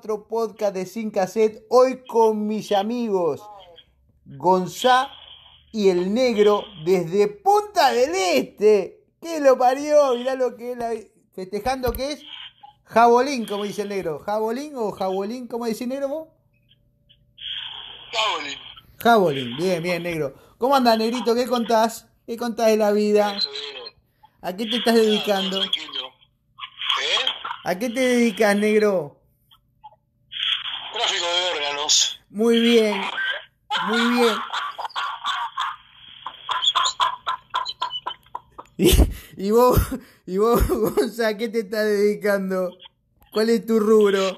Otro podcast de Sin Cassette, hoy con mis amigos Gonzá y el negro desde Punta del Este. ¿Qué lo parió? Mirá lo que es festejando que es jabolín, como dice el negro. ¿Jabolín o jabolín? ¿Cómo dice el negro vos? Jabolín. Jabolín, bien, bien, negro. ¿Cómo anda, negrito? ¿Qué contás? ¿Qué contás de la vida? ¿A qué te estás dedicando? ¿Eh? ¿A qué te dedicas, negro? Tráfico de órganos. Muy bien, muy bien. Y, y vos, y vos, Gonza, ¿a qué te estás dedicando? ¿Cuál es tu rubro?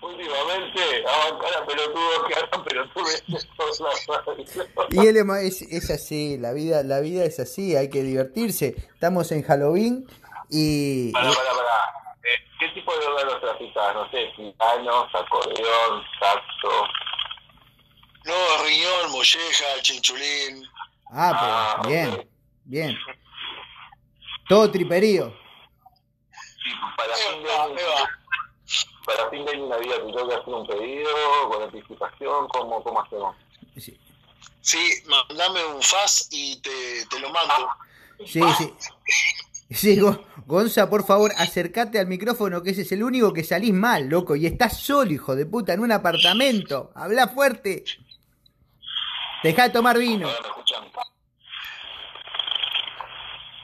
Últimamente, a bancar a pelotudos que hagan pelotudes por la. Y él es, es, es así, la vida, la vida es así, hay que divertirse. Estamos en Halloween y... Pará, pará, pará. Eh, ¿Qué tipo de órganos traficás? No sé, pianos, acordeón, saxo. No, riñón, molleja, chinchulín. Ah, pero Ah, bien, bien. Todo triperío. Y para fin de año, para fin de año Navidad, ¿te tengo que hacer un pedido con anticipación? ¿Cómo, cómo hacemos? Sí, Sí, mandame un FAS y te, te lo mando. sí. sí. Sí, Go- Gonza, por favor, acércate al micrófono, que ese es el único que salís mal, loco. Y estás solo, hijo de puta, en un apartamento. Habla fuerte. Deja de tomar vino. Ahora me escuchan.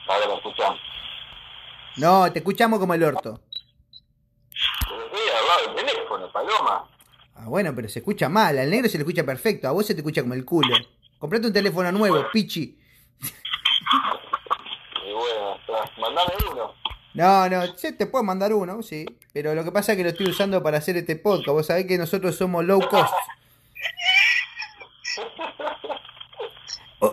Ahora me escuchan. No, te escuchamos como el orto. Pero estoy al lado del teléfono, Paloma. Ah, bueno, pero se escucha mal. Al negro se le escucha perfecto. A vos se te escucha como el culo. Comprate un teléfono nuevo, pichi. Mandame uno. No, no, sí, te puedo mandar uno, sí. Pero lo que pasa es que lo estoy usando para hacer este podcast. Vos sabés que nosotros somos low cost.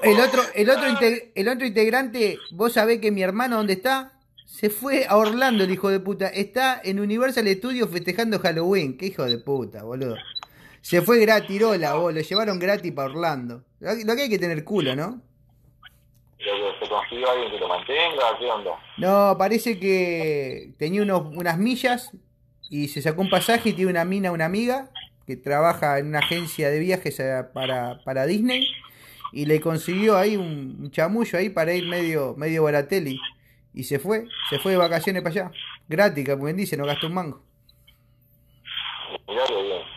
El otro, el otro, integrante, vos sabés que mi hermano, ¿dónde está? Se fue a Orlando, el hijo de puta. Está en Universal Studios festejando Halloween. Qué hijo de puta, boludo. Se fue gratirola, vos. Lo llevaron gratis para Orlando. Lo que hay que tener culo, ¿no? Lo que se consiguió alguien que lo mantenga, ¿qué onda? No, parece que tenía unos, unas millas y se sacó un pasaje y tiene una mina, una amiga, que trabaja en una agencia de viajes eh, para, para Disney y le consiguió ahí un, un chamullo ahí para ir medio, medio baratelli. Y se fue, se fue de vacaciones para allá. Gratis, como bien dice, no gastó un mango. Mirá que bien.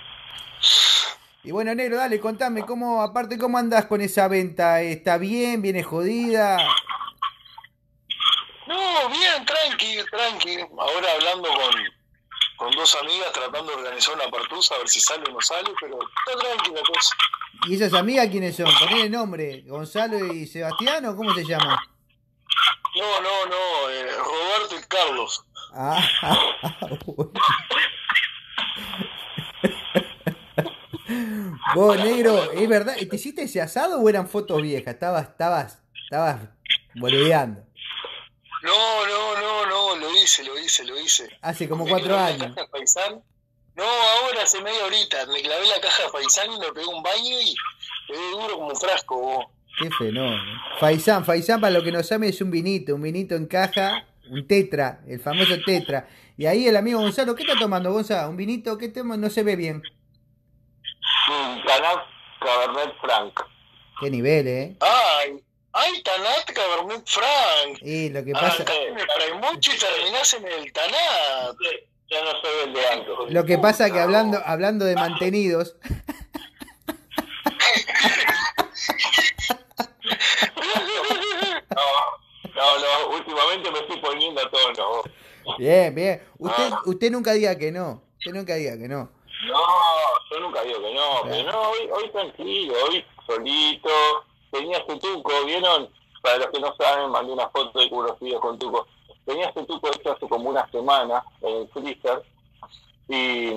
Y bueno, negro, dale, contame, cómo, aparte, ¿cómo andás con esa venta? ¿Está bien? ¿Viene jodida? No, bien, tranqui, tranqui. Ahora hablando con, con dos amigas, tratando de organizar una partusa, a ver si sale o no sale, pero está tranqui la cosa. ¿Y esas amigas quiénes son? Poné el nombre, Gonzalo y Sebastián o cómo se llaman? No, no, no, eh, Roberto y Carlos. Ah, bueno. Vos, negro, ¿es verdad? ¿Te hiciste ese asado o eran fotos viejas? Estabas, estabas, estabas boludeando. No, no, no, no, lo hice, lo hice, lo hice. Hace como cuatro años. No, ahora hace media horita. Me clavé la caja de Faisán y me pegué un baño y pegué duro como un frasco, vos. Qué fenómeno. Faisán, Faisán, para lo que no sabe, es un vinito, un vinito en caja, un tetra, el famoso tetra. Y ahí el amigo Gonzalo, ¿qué está tomando, Gonzalo? ¿Un vinito? ¿Qué tema? No se ve bien. Canal Cabernet Franc. Qué nivel, ¿eh? Ay, ay, Tanat Cabernet Franc. Y lo que pasa, Me trae mucho y terminás en el Tanat. Ya no soy el de antes. lo que pasa que hablando, hablando de mantenidos, No, no, no, últimamente me estoy poniendo a tono. bien, bien. Usted, usted nunca diga que no. Usted nunca diga que no. No, yo nunca digo que no, pero no, hoy, hoy tranquilo, hoy solito. Tenía este tuco, ¿vieron? Para los que no saben, mandé una foto de unos videos con tuco. Tenía este tuco hecho hace como una semana en el freezer. Y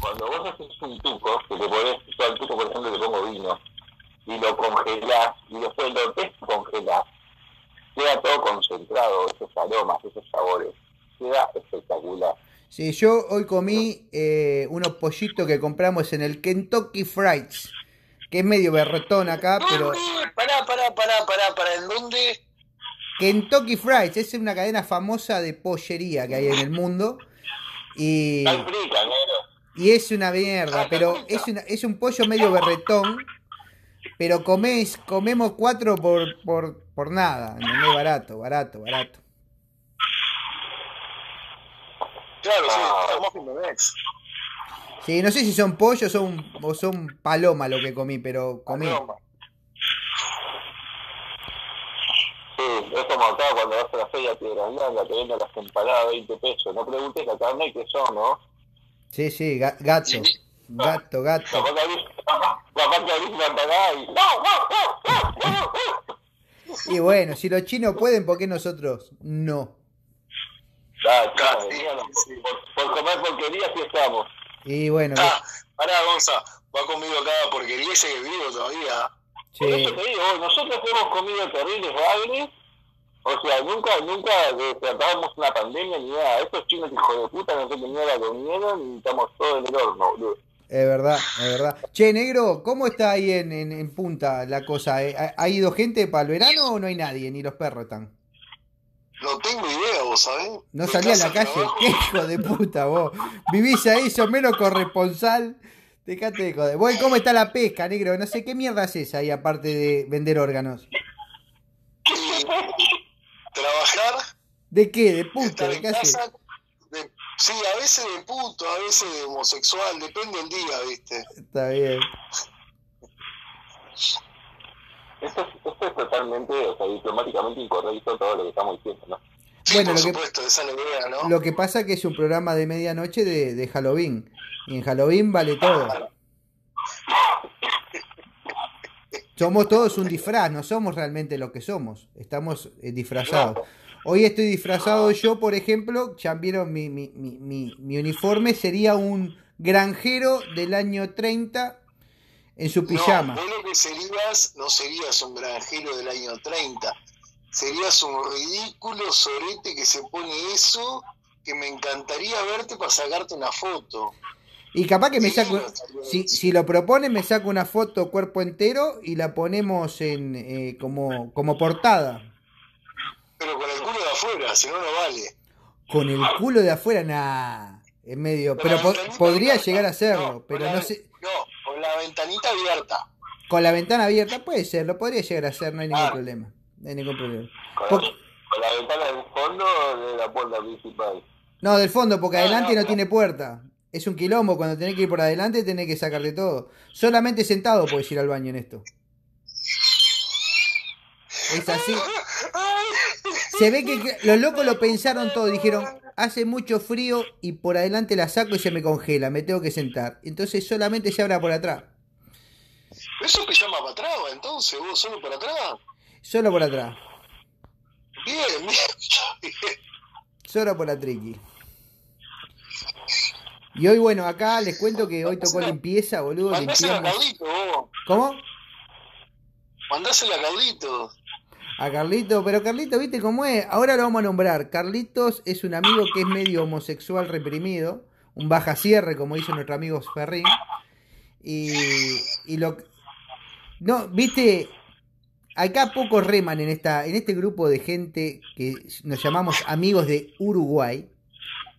cuando vos haces un tuco, que le ponés, yo al tuco, por ejemplo, le pongo vino, y lo congelás, y después lo descongelás, queda todo concentrado, esos aromas, esos sabores. Queda espectacular. Sí, yo hoy comí eh, unos pollitos que compramos en el Kentucky Frieds, que es medio berretón acá, pero. Pará, pará, pará, pará, pará. ¿En dónde? Kentucky Fries, es una cadena famosa de pollería que hay en el mundo. Y, y es una mierda, pero es, una- es un pollo medio berretón. Pero comés, comemos cuatro por, por, por nada, ¿entendés? Barato, barato, barato. Claro, sí, Ah. estamos Memex. Sí, no sé si son pollos o son, o son paloma lo que comí, pero comí. Paloma. Sí, es como acá cuando vas a la feria de Piedra Blanca, te venden las empanadas a 20 pesos. No preguntes la carne que son, ¿no? Sí, sí, ga- gato, gato, gato. Capaz que abrís, una empanada y... ¡No, no, no, no, no! Y bueno, si los chinos pueden, ¿por qué nosotros no? Claro, sí. Por, por comer porquerías sí estamos. Y bueno, Ah, pará, Gonza, va conmigo cada porquería ese que vivo todavía. Por sí, eso te digo, nosotros hemos comido terribles bagres, o sea, nunca, nunca tratábamos una pandemia ni nada. Estos chinos hijos de puta no sé qué mierda comieron y estamos todos en el horno, boludo. es verdad, es verdad. Che, negro, ¿cómo está ahí en, en, en punta la cosa? ¿Eh? ¿Ha, ha ido gente para el verano o no hay nadie? Ni los perros están. No tengo idea, vos sabés. No salí a la al calle, qué hijo de puta vos. Vivís ahí, sos menos corresponsal. Dejate de joder. Vos, ¿cómo está la pesca, negro? No sé, ¿qué mierda haces ahí aparte de vender órganos? Trabajar, ¿De qué? ¿De estar ¿De qué haces? de- sí, a veces de puto, a veces de homosexual, depende del día, ¿viste? Está bien. Esto es, esto es totalmente, o sea, diplomáticamente incorrecto todo lo que estamos diciendo, ¿no? Sí, Bueno, por lo que- supuesto, esa es la idea, ¿no? Lo que pasa que es un programa de medianoche de, de Halloween. Y en Halloween vale todo. Somos todos un disfraz, no somos realmente lo que somos. Estamos eh, disfrazados. Hoy estoy disfrazado yo, por ejemplo, ya vieron mi, mi, mi, mi, mi uniforme, sería un granjero del año 30 en su pijama. No, vos lo que serías, no serías un granjero del año 30. Serías un ridículo sorete que se pone eso, que me encantaría verte para sacarte una foto. Y capaz que me Sí, saco, si, si lo propone, me saco una foto cuerpo entero y la ponemos en eh, como, como portada. Pero con el culo de afuera, si no, no vale. Con el culo de afuera, nah. En medio. Pero po- podría llegar a hacerlo. No, pero no sé. No, con la ventanita abierta. Con la ventana abierta puede ser, lo podría llegar a hacer, no hay ningún Ah. problema. No hay ningún problema. Con, Por- la, con la ventana del fondo de la puerta principal. No, del fondo, porque No, adelante no, no, no. tiene puerta. Es un quilombo, cuando tenés que ir por adelante tenés que sacarte todo. Solamente sentado puedes ir al baño en esto. Es así. Se ve que que los locos lo pensaron todo, dijeron, hace mucho frío y por adelante la saco y se me congela, me tengo que sentar. Entonces solamente se abra por atrás, Eso te llama para atrás, entonces, vos solo para atrás. solo por atrás, Bien, bien. solo por la triqui. Y hoy, bueno, acá les cuento que hoy tocó limpieza, boludo, Mandásela a limpiamos. Carlito, vos. ¿Cómo? Mandásela a Carlito. A Carlito, pero Carlito, ¿viste cómo es? Ahora lo vamos a nombrar. Carlitos es un amigo que es medio homosexual reprimido, un baja cierre, como dice nuestro amigo Ferrín. Y, y lo. No, viste, acá pocos reman en, esta, en este grupo de gente que nos llamamos amigos de Uruguay.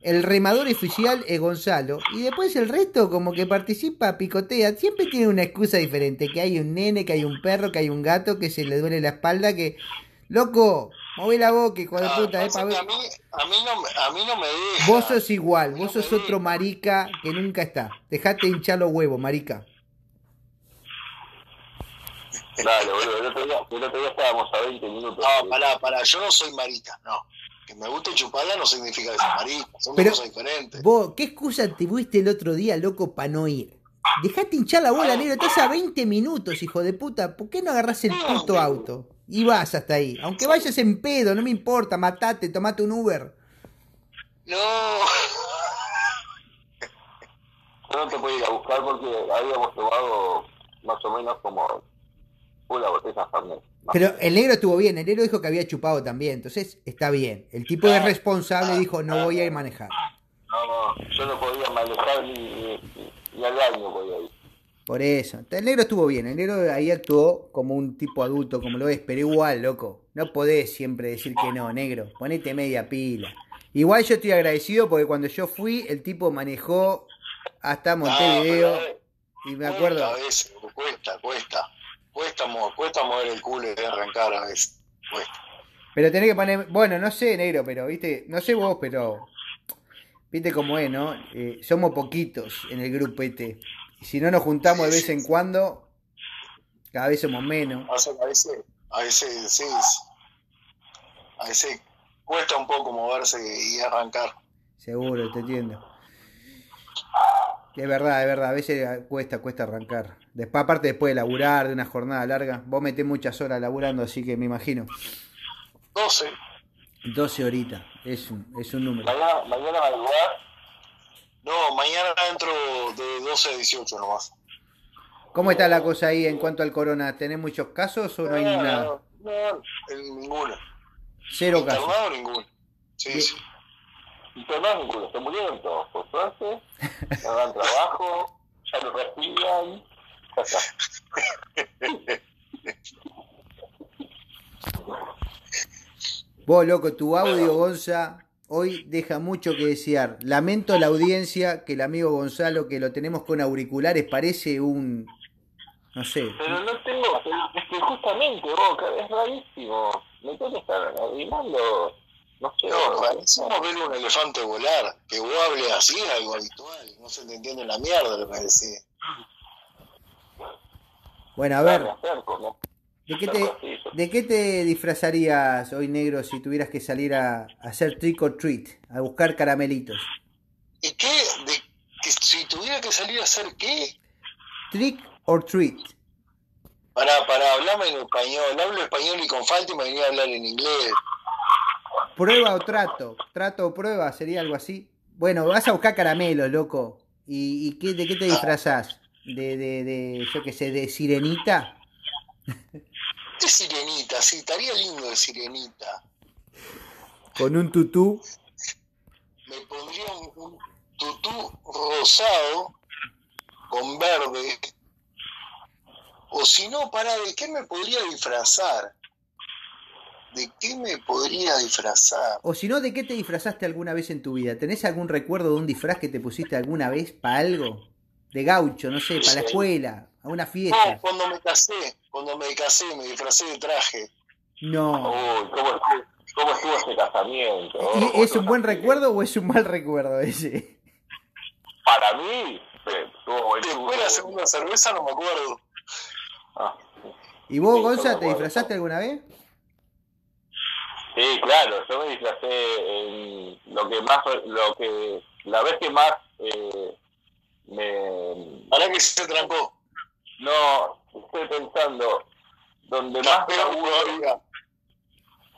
El remador oficial es Gonzalo. Y después el resto, como que participa, picotea. Siempre tiene una excusa diferente. Que hay un nene, que hay un perro, que hay un gato, que se le duele la espalda, que... Loco, mueve la boca, hijo de Ah, puta, eh, pa' ver. a, mí, a, mí no, me- a mí no me deja. Vos sos igual, vos sos otro deja. marica que nunca está. Dejate hinchar los huevos, marica. Dale, boludo. El otro día, el otro día estábamos a 20 minutos. No, pará, pará, yo no soy marica, no. Que me guste chuparla no significa que soy marica, son Pero- cosas diferentes. Vos, ¿qué excusa te fuiste el otro día, loco, para no ir? Dejate hinchar la bola, negro. Estás a 20 minutos, hijo de puta. ¿Por qué no agarrás el puto auto? Y vas hasta ahí. Aunque vayas en pedo, no me importa. Matate, tomate un Uber. No, no te puedo ir a buscar porque habíamos tomado más o menos como una botella Fernet. Pero el negro estuvo bien. El negro dijo que había chupado también. Entonces está bien. El tipo es responsable dijo, no voy a ir a manejar. No, no, yo no podía manejar ni, ni, ni al baño podía ir. Por eso. El negro estuvo bien. El negro ahí actuó como un tipo adulto, como lo es. Pero igual, loco. No podés siempre decir que no, negro. Ponete media pila. Igual yo estoy agradecido porque cuando yo fui, el tipo manejó hasta Montevideo. y me acuerdo. Cuesta cuesta, cuesta. Cuesta, mo- cuesta mover el culo y arrancar a veces. Cuesta. Pero tenés que poner. Bueno, no sé, negro, pero viste. No sé vos, pero. Viste cómo es, ¿no? Eh, somos poquitos en el grupo. Y si no nos juntamos de vez en cuando, cada vez somos menos. O sea, a veces, a veces, sí. A veces cuesta un poco moverse y arrancar. Seguro, te entiendo. Es verdad, es verdad, a veces cuesta, cuesta arrancar. Después, aparte después de laburar, de una jornada larga, vos metés muchas horas laburando, así que me imagino. 12. 12 horitas, es un, es un número. Mañana, mañana madrugar, No, mañana entro de 12 a 18 nomás. ¿Cómo está la cosa ahí en cuanto al corona? ¿Tenés muchos casos o no hay nada? No, no, ninguno. Cero casos. Internado ninguno. Sí, Bien. sí. internados ninguno, se murieron todos, por suerte, no dan trabajo, ya lo respiran. Vos, loco, tu audio, Gonza, hoy deja mucho que desear. Lamento la audiencia que el amigo Gonzalo, que lo tenemos con auriculares, parece un... No sé. Pero no tengo, es que justamente, vos, es rarísimo, me tengo que estar arrimando, no sé, No, vos, parecemos ver un elefante volar. Que vos hables así algo habitual. No se te entiende la mierda lo que decís. Bueno, a ver. ¿de qué te, de qué te disfrazarías hoy, negro, si tuvieras que salir a, a hacer trick or treat, a buscar caramelitos? ¿Y qué? De, que si tuviera que salir a hacer qué? Trick or treat. Para, para hablarme en español. Hablo español y con falta y me venía a hablar en inglés. Prueba o trato. Trato o prueba, sería algo así. Bueno, vas a buscar caramelos, loco. ¿Y, y qué, de qué te disfrazás? ¿De, de, de, yo qué sé, de sirenita? De sirenita, sí, estaría lindo de sirenita. ¿Con un tutú? Me pondría un, un tutú rosado con verde. O si no, para, ¿de qué me podría disfrazar? ¿De qué me podría disfrazar? O si no, ¿de qué te disfrazaste alguna vez en tu vida? ¿Tenés algún recuerdo de un disfraz que te pusiste alguna vez para algo? De gaucho, no sé, para la escuela, a una No, fiesta. cuando me casé, cuando me casé, me disfracé de traje. No. Uy, ¿cómo, estuvo- ¿cómo estuvo ese casamiento? ¿Y ¿Es un buen recuerdo o es un mal recuerdo ese? Para mí. Después de la segunda cerveza no me acuerdo. Ah, ¿Y vos, Sí, Gonza, te disfrazaste alguna vez? Sí, claro, yo me disfracé en lo que más, lo que, la vez que más eh, me, Ahora que se trancó. no, estoy pensando, donde más pero todavía.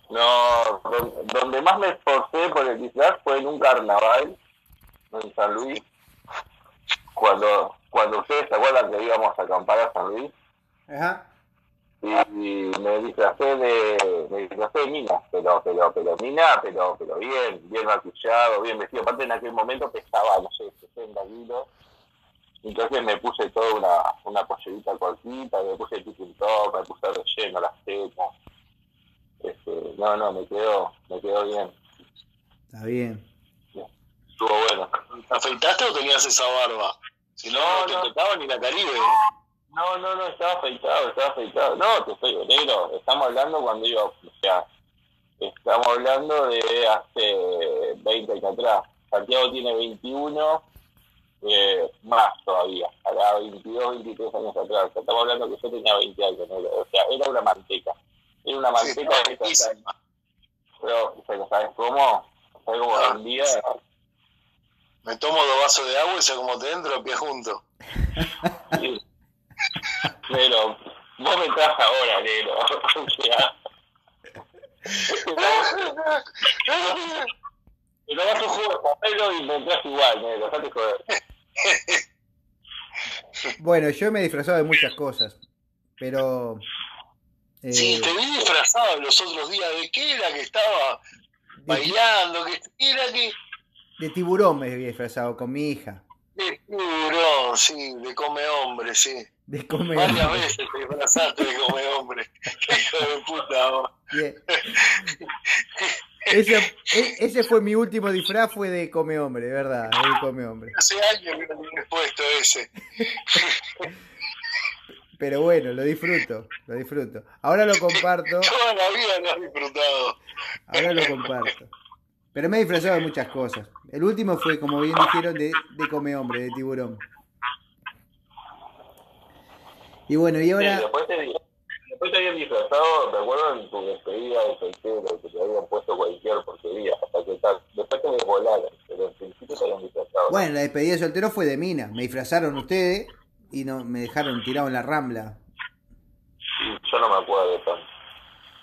no, don- donde más me esforcé por el disfraz fue en un carnaval en San Luis, cuando, cuando ustedes se acuerdan que íbamos a acampar a San Luis, Ajá. y, y me disfracé de me disfracé de mina pero pero pero mina pero pero bien bien maquillado bien vestido aparte en aquel momento pesaba no sé 60 kilos entonces me puse toda una una pollerita cortita me puse el top me puse relleno las tetas este, no no me quedó me quedó bien Está bien. estuvo bueno ¿Te afeitaste o tenías esa barba? Si no, No, no te no. tocaba ni la Caribe. no no no estaba afeitado estaba afeitado no te estoy negro estamos hablando cuando iba o sea estamos hablando de hace 20 años atrás Santiago tiene 21 eh, más todavía hará 22 23 años atrás estamos hablando que yo tenía 20 años negro. o sea era una manteca era una Sí, manteca se- riquísima. pero pero sabes cómo sabes cómo Ah. vendía Me tomo dos vasos de agua y sé cómo te entro los pies juntos. Sí. Pero vos me estás ahora, negro. O sea, pero vas a de papel y me entras igual, negro. Dejate joder. Bueno, yo me he disfrazado de muchas cosas, pero... eh, Sí, te vi disfrazado los otros días. ¿De qué era que estaba bailando? ¿Qué era que.? de tiburón me había disfrazado con mi hija. De tiburón, sí, de come hombre, sí. De come Varias hombre. veces te disfrazaste de come hombre. Qué hijo de puta. Ese, e- ese fue mi último disfraz, fue de come hombre, de verdad, de come hombre. Hace años que no tienes puesto ese. Pero bueno, lo disfruto, lo disfruto. Ahora lo comparto, Toda la vida lo has disfrutado. ahora lo comparto. Pero me he disfrazado de muchas cosas. El último fue, como bien dijeron, de, de come hombre, de tiburón. Y bueno, y Sí, ahora, después, te, después te habían disfrazado, recuerdo en tu despedida de soltero, que te habían puesto cualquier porquería, hasta que tal. Después te desvolaron, pero en principio te habían disfrazado. bueno, la despedida de soltero fue de mina. Me disfrazaron ustedes y no, me dejaron tirado en la rambla. Y yo no me acuerdo de tanto.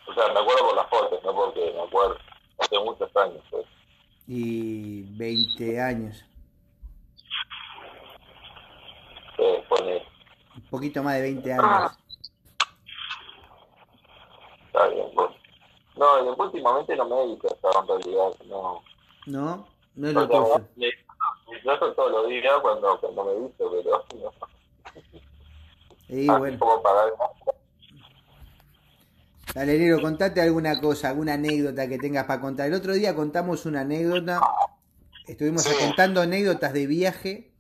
O sea, me acuerdo por las fotos, no porque me acuerdo. Hace muchos años, pues. Y 20 años, Eh, pone, un poquito más de 20 años. Está bien, pues. No, y después últimamente no me he disfrazado en realidad, no. ¿No? No es No, lo tuyo. me disfrazo todos los días cuando, cuando me visto, pero no. Y Así bueno, como pagar dale, negro, contate alguna cosa, alguna anécdota que tengas para contar. El otro día contamos una anécdota, estuvimos Sí. contando anécdotas de viaje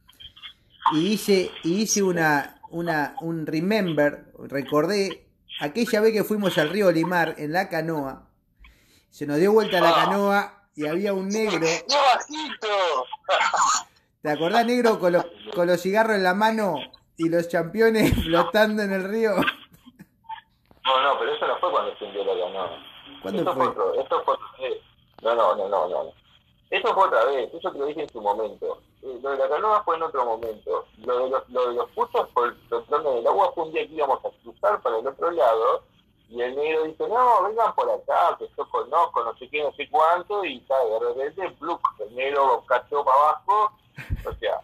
y hice, y hice una, una, un remember, recordé aquella vez que fuimos al río Limar en la canoa, se nos dio vuelta la Ah. canoa y había un negro. ¿te acordás negro con los, con los cigarros en la mano y los championes flotando en el río? No, no, pero eso no fue cuando se hundió la canoa. ¿Cuándo Esto fue? otro, esto fue. No, no, no, no, no. Eso fue otra vez, eso te lo dije en su momento. Eh, lo de la canoa fue en otro momento. Lo de los, lo de los putos por en el agua fue un día que íbamos a cruzar para el otro lado y el negro dice, no, vengan por acá, que yo conozco, no sé qué, no sé cuánto, y tal, de repente, ¡pluc! el negro cachó para abajo, o sea,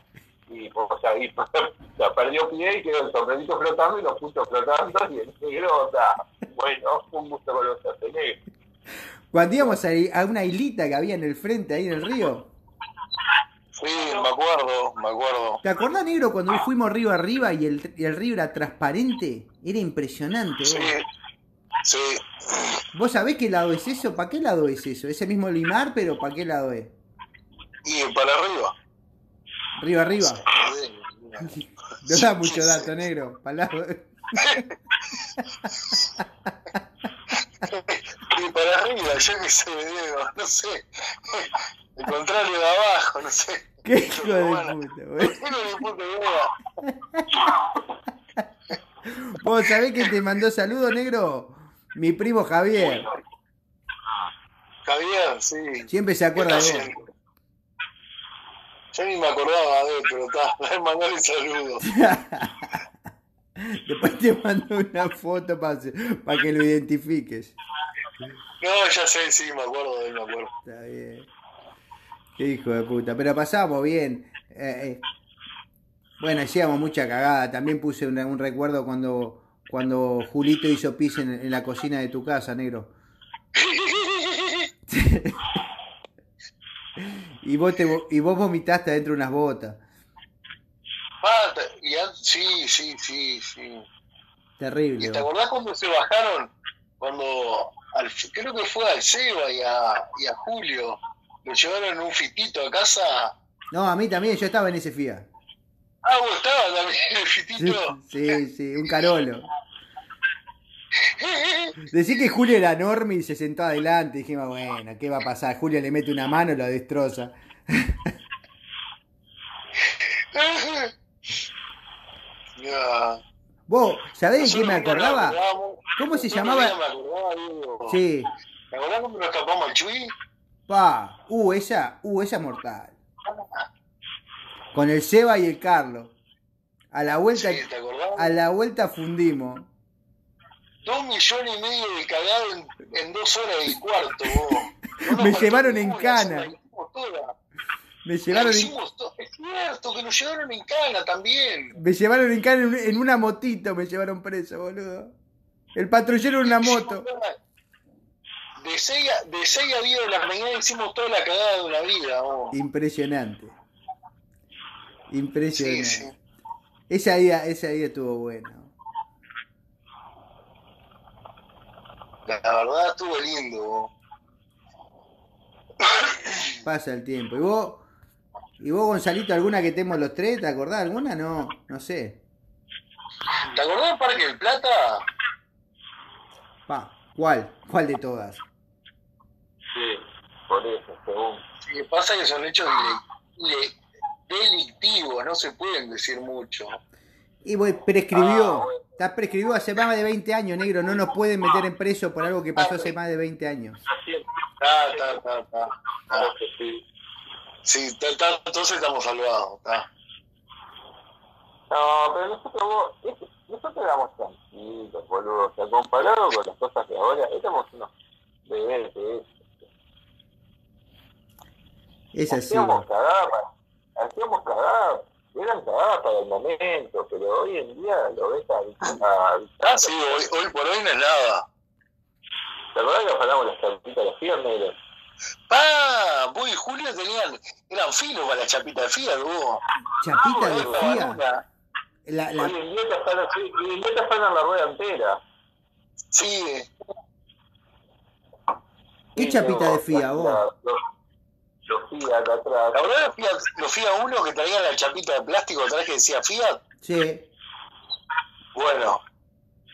y, pues, o sea, y, perdió pie y quedó el sombrerito flotando y los putos flotando, y el negro, o sea, bueno, un gusto conocerte, negro. Cuando íbamos a, una islita que había en el frente, ahí en el río. Sí, me acuerdo, me acuerdo. ¿Te acordás, negro, cuando fuimos río arriba y el, y el río era transparente? Era impresionante. Sí, vos. sí. ¿Vos sabés qué lado es eso? ¿Para qué lado es eso? Ese mismo limar, pero ¿para qué lado es? Y para arriba. ¿Río arriba? Sí. No da mucho dato, negro. Pa' lado- para arriba, yo qué sé, Diego, no sé. El contrario de abajo, no sé. ¡Qué hijo de puta! idea. ¿Vos sabés que te mandó saludo, negro? Mi primo Javier. Javier, sí. Siempre se ¿Qué acuerda de haciendo? Yo ni me acordaba de él, pero está, mandarle saludos. Después te mando una foto para que lo identifiques. No, ya sé, sí, me acuerdo de él, me acuerdo. Está bien. Qué hijo de puta. Pero pasamos bien. Eh, eh. Bueno, hacíamos mucha cagada. También puse un recuerdo cuando, cuando Julito hizo pis en, en la cocina de tu casa, negro. Y vos, te, y vos vomitaste adentro de unas botas. Ah, y sí, sí, sí, sí. Terrible. ¿Y te acordás cuando se bajaron? Cuando, al, creo que fue al Seba y a, y a Julio, lo llevaron un fitito a casa. No, a mí también, yo estaba en ese FIA. Ah, vos estabas también en el fitito. sí, sí, un carolo. Decí que Julio era enorme y se sentó adelante. Dijimos, bueno, ¿qué va a pasar? Julio le mete una mano y lo destroza. Ya. Vos, ¿sabés de qué me acordaba? ¿Cómo se llamaba? Sí, ¿Te acordás cuando nos escapamos al Chuy? pa, uh, esa, uh, esa mortal. Con el Seba y el Carlos. A la vuelta, Sí, ¿te acordás? a la vuelta fundimos. Dos millones y medio de cagado en, en dos horas y cuarto, vos. No Me llevaron en cana. Me llevaron en, cierto, que nos llevaron en cana también. me llevaron en, cara en, una motito, me llevaron preso, boludo. El patrullero en una moto. De 6 a, de seis a 10 de la mañana hicimos toda la cagada de una vida, vos. Impresionante. Impresionante. Sí, sí. Ese día, ese día estuvo bueno. La, la verdad estuvo lindo. Pasa el tiempo. ¿Y vos, y vos Gonzalito, alguna que temos los tres? ¿Te acordás alguna? No, no sé. ¿Te acordás del Parque del Plata? Pa, ¿cuál? ¿Cuál de todas? Sí, por eso, según. Sí, pasa que son hechos delictivos, no se pueden decir mucho. Y vos prescribió. Ah, bueno. Está prescribió hace más de 20 años, negro. No nos pueden meter en preso por algo que pasó hace más de 20 años. Es, ta, ta, ta. claro que sí. Sí, entonces estamos salvados. ta. No, pero nosotros, nosotros éramos tranquilos, boludo. O sea, comparado con las cosas de ahora, éramos unos bebés de eso. Es así. Hacíamos cagadas, hacíamos cagadas, eran cagadas para el momento, pero hoy en día lo ves a, a, Ah, sí, hoy, hoy por hoy no es nada. ¿Te acordás que afanamos las chapitas de las negras? Pa, vos y Julio tenían, eran filos para la chapita de Fiat, vos. Chapita de Bueno, fía. una- La, la- Hoy en día te afanan, la rueda entera. Sí, ¿Qué Sí, chapita no, de fía, la- vos? Los, los Fiat atrás. la verdad los Fiat, los Fiat 1 que traían la chapita de plástico atrás que decía Fiat, Sí. bueno,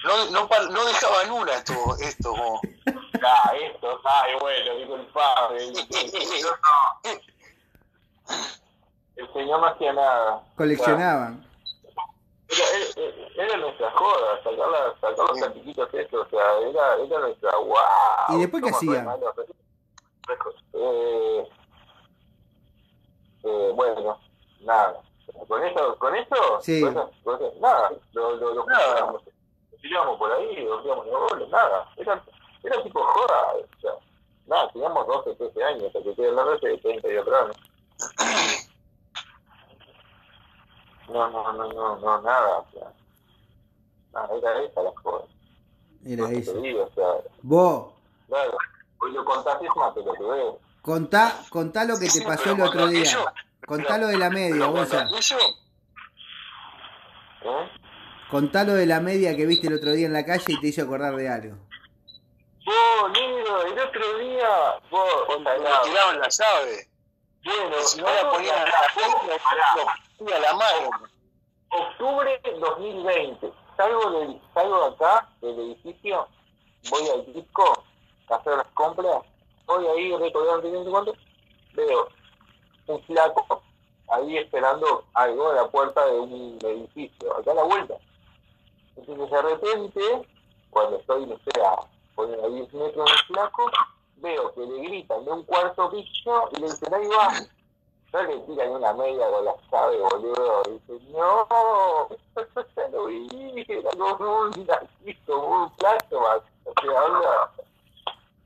no, no, no dejaban una esto, esto vos. Ah, esto, ay, bueno, disculpame. El, señor no. El señor no hacía nada. Coleccionaban. Era, era, era nuestra joda, sacar, la, sacar los platiquitos estos, o sea, era, era nuestra guau. ¿Y después qué hacían? Eh, eh, bueno, nada. Con eso, con eso, Sí. con eso, con eso, nada, lo, lo, lo Nada. por ahí, lo tirábamos los goles, nada. Era, era tipo joda, o sea, nada, teníamos 12, 13 años, hasta que estoy hablando de 30 y otro año. No, no, no, no, no, nada, o sea, nada, era esa la joda. Era que eso. te digo, o sea, Vos, claro, hoy lo contás es una pelotudez. contá, contá lo que te pasó el otro día. Contá lo de la media, aquello, ¿eh? Contá lo de la media que viste el otro día en la calle y te hizo acordar de algo. Vos, negro, el otro día, vos, cuando tiraban la llave, bueno, si no la ponían a la ponía a la mano. octubre 2020, salgo, del, salgo de acá, del edificio, voy al disco a hacer las compras, voy ahí recordando cuánto, veo un flaco ahí esperando algo a la puerta de un edificio, acá a la vuelta. Entonces de repente, cuando estoy, no sé, a poner a 10 metros del flaco, veo que le gritan de un cuarto piso y le dicen, ahí va. No le tiran una media con la llave, boludo. Y dice, no, ya lo vi, era como un como un plasma. O sea, onda.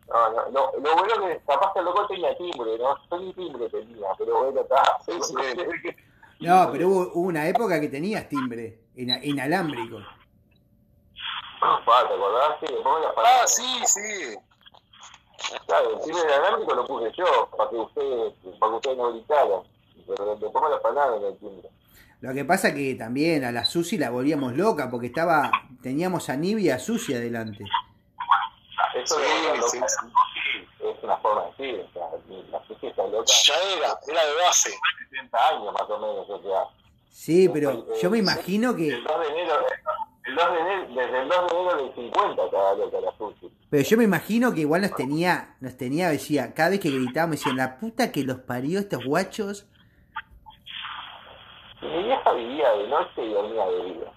No, no, no, lo bueno que capaz que el loco tenía timbre, ¿no? Yo ni timbre tenía, pero bueno, está. No, pero hubo, hubo una época que tenías timbre ina- inalámbrico. Ah, ¿te acordás? Sí, Ah, sí, sí. Claro, el timbre inalámbrico lo puse yo, para que ustedes, para que ustedes no gritaran. Pero después me la pagaron el timbre. Lo que pasa que también a la Susi la volvíamos loca porque estaba teníamos a Nibia y a Susi adelante. Eso Sí, de loca, sí, es una forma de decir, o sea, la justicia está loca. Ya era, era de base. 70 años más o menos, o sea. Sí, pero yo me imagino que El 2 de enero, el 2 de enero desde el 2 de enero del 50 estaba loca la Susi. pero yo me imagino que igual nos tenía nos tenía decía, cada vez que gritábamos decían, "La puta que los parió estos guachos." Mi vieja vivía de noche y dormía de día.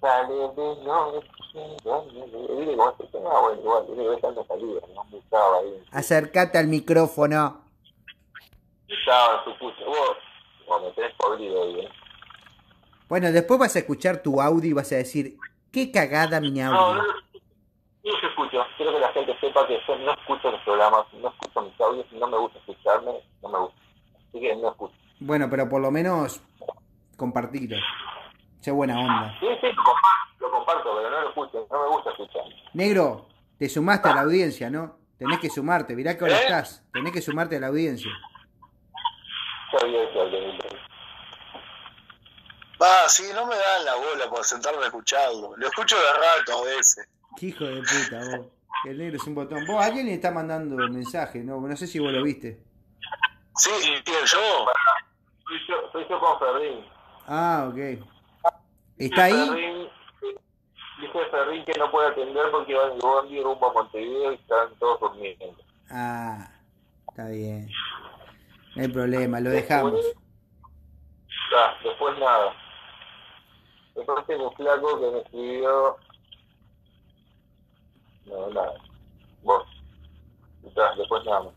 Sale de noche, día, como se llama, bueno, igual, tiene que ver tanto salida, no me estaba ahí. Acercate al micrófono. Estaba en su pucha. Vos, vos me tenés podrido ahí, ¿eh? Bueno, después vas a escuchar tu audio y vas a decir, "Qué cagada mi no, audio." no, no se escucho. Quiero que la gente sepa que yo no escucho los programas, no escucho mis audios, no me gusta escucharme, no me gusta. Así que no escucho. Bueno, pero por lo menos compartilo. Sé buena onda. Sí, sí, lo comparto, lo comparto, pero no lo escucho, no me gusta escuchar. Negro, te sumaste a la audiencia, ¿no? Tenés que sumarte, mirá que ahora ¿Eh? estás. Tenés que sumarte a la audiencia. Va, sí, no me dan la bola por sentarme a escucharlo. Lo escucho de rato a veces. Qué hijo de puta, vos. El negro es un botón. Vos, alguien le está mandando mensaje, ¿no? No sé si vos lo viste. Sí, ¿quién yo? Soy yo, soy yo con Ferrín. Ah, ok. ¿Está ahí? Ferrín, dice Ferrín que no puede atender porque va en el bondi rumbo a Montevideo y están todos durmiendo. Ah, está bien. No hay problema, lo dejamos. Ya, después nada. Después tengo un flaco que me escribió. No, nada. Vos. Ya, después nada más.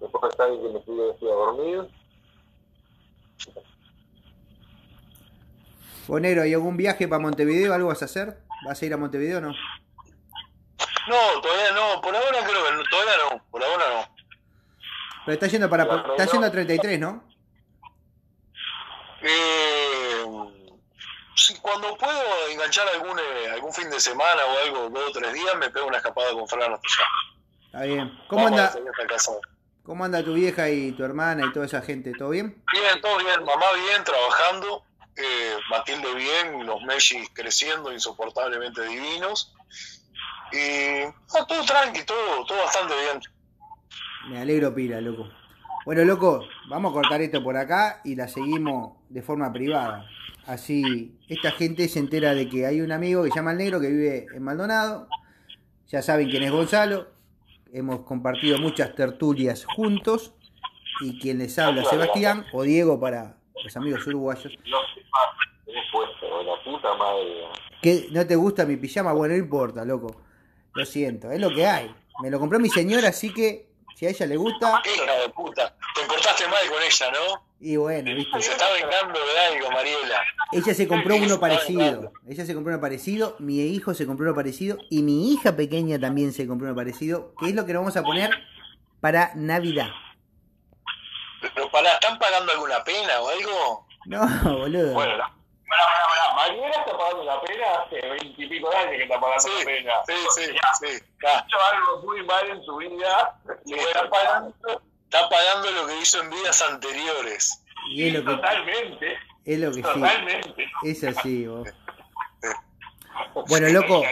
Después está alguien que me escribió que estoy a dormir. Vos, negro, ¿hay algún viaje para Montevideo? ¿Algo vas a hacer? ¿Vas a ir a Montevideo o no? No, todavía no. Por ahora creo que no, todavía no. Por ahora no. Pero está yendo para está yendo a 33, ¿no? Eh, si cuando puedo enganchar algún, eh, algún fin de semana o algo, dos o tres días, me pego una escapada con Fran. Está bien. ¿Cómo Vamos anda. ¿Cómo anda tu vieja y tu hermana y toda esa gente? ¿Todo bien? Bien, todo bien. Mamá bien, trabajando. Eh, Matilde bien, los Messi creciendo, insoportablemente divinos. Y todo tranqui, todo, todo bastante bien. Me alegro pila, loco. Bueno, loco, vamos a cortar esto por acá y la seguimos de forma privada. Así, esta gente se entera de que hay un amigo que se llama el negro que vive en Maldonado. Ya saben quién es Gonzalo. Hemos compartido muchas tertulias juntos. Y quien les habla, Sebastián o Diego para los amigos uruguayos. No sé más, tenés puesto, la puta madre. ¿Qué? ¿No te gusta mi pijama? Bueno, no importa, loco. Lo siento, es lo que hay. Me lo compró mi señora, así que si a ella le gusta, Hija de puta. Te portaste mal con ella, ¿no? Y bueno, viste. Se está vengando de algo, Mariela. Ella se compró uno parecido. Ella se compró uno parecido, mi hijo se compró uno parecido y mi hija pequeña también se compró uno parecido, que es lo que nos vamos a poner para Navidad. Pero pará, ¿están pagando alguna pena o algo? No, boludo. Bueno, la, para, para, para. Mariela está pagando la pena hace veintipico de años que está pagando Sí, la pena. sí, sí, sí. Ha hecho algo muy mal en su vida y está pagando está pagando lo que hizo en vidas anteriores. Y es lo que, totalmente. es lo que sí. Totalmente. Es así, vos. Bueno, loco.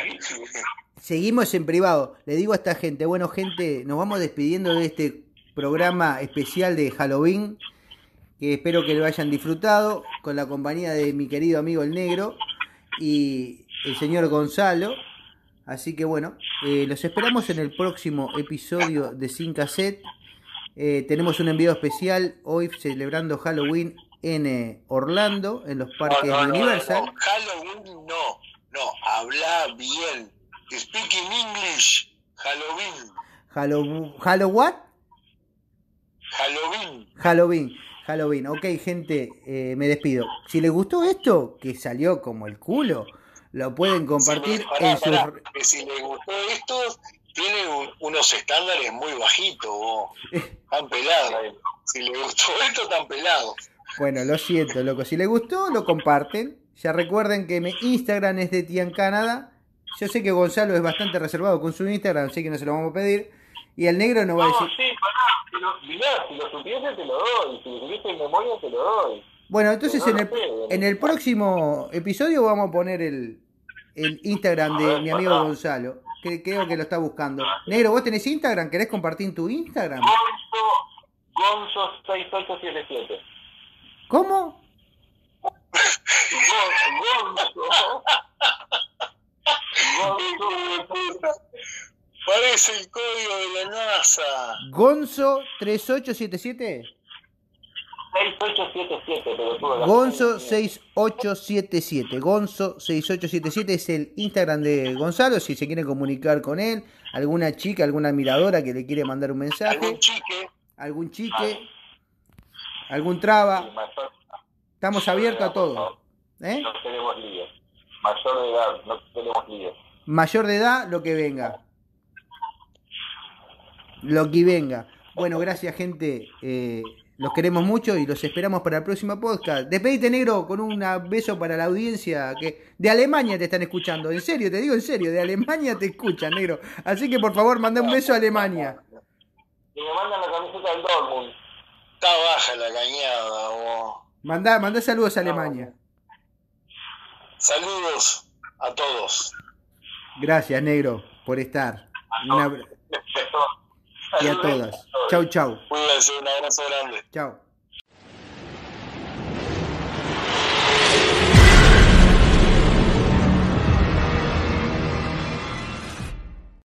Seguimos en privado. Le digo a esta gente, bueno, gente, nos vamos despidiendo de este programa especial de Halloween. Que espero que lo hayan disfrutado con la compañía de mi querido amigo el negro y el señor Gonzalo. Así que bueno, eh, los esperamos en el próximo episodio de Sin Cassette. Eh, tenemos un envío especial hoy celebrando Halloween en eh, Orlando, en los parques no, no, Universal. no, Halloween no, no, habla bien. Speaking English. Halloween. Halloween, ¿Hallow what? Halloween. Halloween, Halloween. Ok, gente, eh, me despido. Si les gustó esto, que salió como el culo, lo pueden compartir pará, en sus... pará, que si le gustó esto, tiene un- unos estándares muy bajitos, vos. Tan pelados. Si le gustó esto, tan pelados. Bueno, lo siento, loco. Si les gustó, lo comparten. Ya recuerden que mi Instagram es de Tian Canadá. Yo sé que Gonzalo es bastante reservado con su Instagram, así que no se lo vamos a pedir. Y el negro nos va a No, decir... sí, pará. Si lo, mirá, si lo supiese te lo doy. Si lo supiese en memoria te lo doy. Bueno, entonces No en el, sé. en el próximo episodio vamos a poner el, el Instagram de mi amigo Gonzalo. Que creo que lo está buscando. Negro, ¿vos tenés Instagram? ¿Querés compartir tu Instagram? Gonzo, Gonzo 6877. ¿Cómo? Gon- Gonzo. Gonzo. Parece el código de la NASA. Gonzo 3877. 6877, pero Gonzo 6877. Gonzo 6877 es el Instagram de Gonzalo. Si se quiere comunicar con él, alguna chica, alguna admiradora que le quiere mandar un mensaje, Algún chique. algún chique, algún traba. Estamos abiertos a todo. ¿Eh? No tenemos líos. Mayor de edad, no tenemos líos. Mayor de edad, lo que venga. Lo que venga. Bueno, gracias, gente. Eh, los queremos mucho y los esperamos para el próximo podcast. Despedite, negro, con un beso para la audiencia que de Alemania te están escuchando. En serio, te digo en serio, de Alemania te escuchan, negro. Así que por favor, manda un beso a Alemania. Y me mandan la camiseta del Dortmund. Está baja la cañada, vos. Manda, manda saludos a Alemania. Saludos a todos. Gracias, negro, por estar. Una... Y a todas. Chau, chau. Cuídense, un abrazo grande. Chau.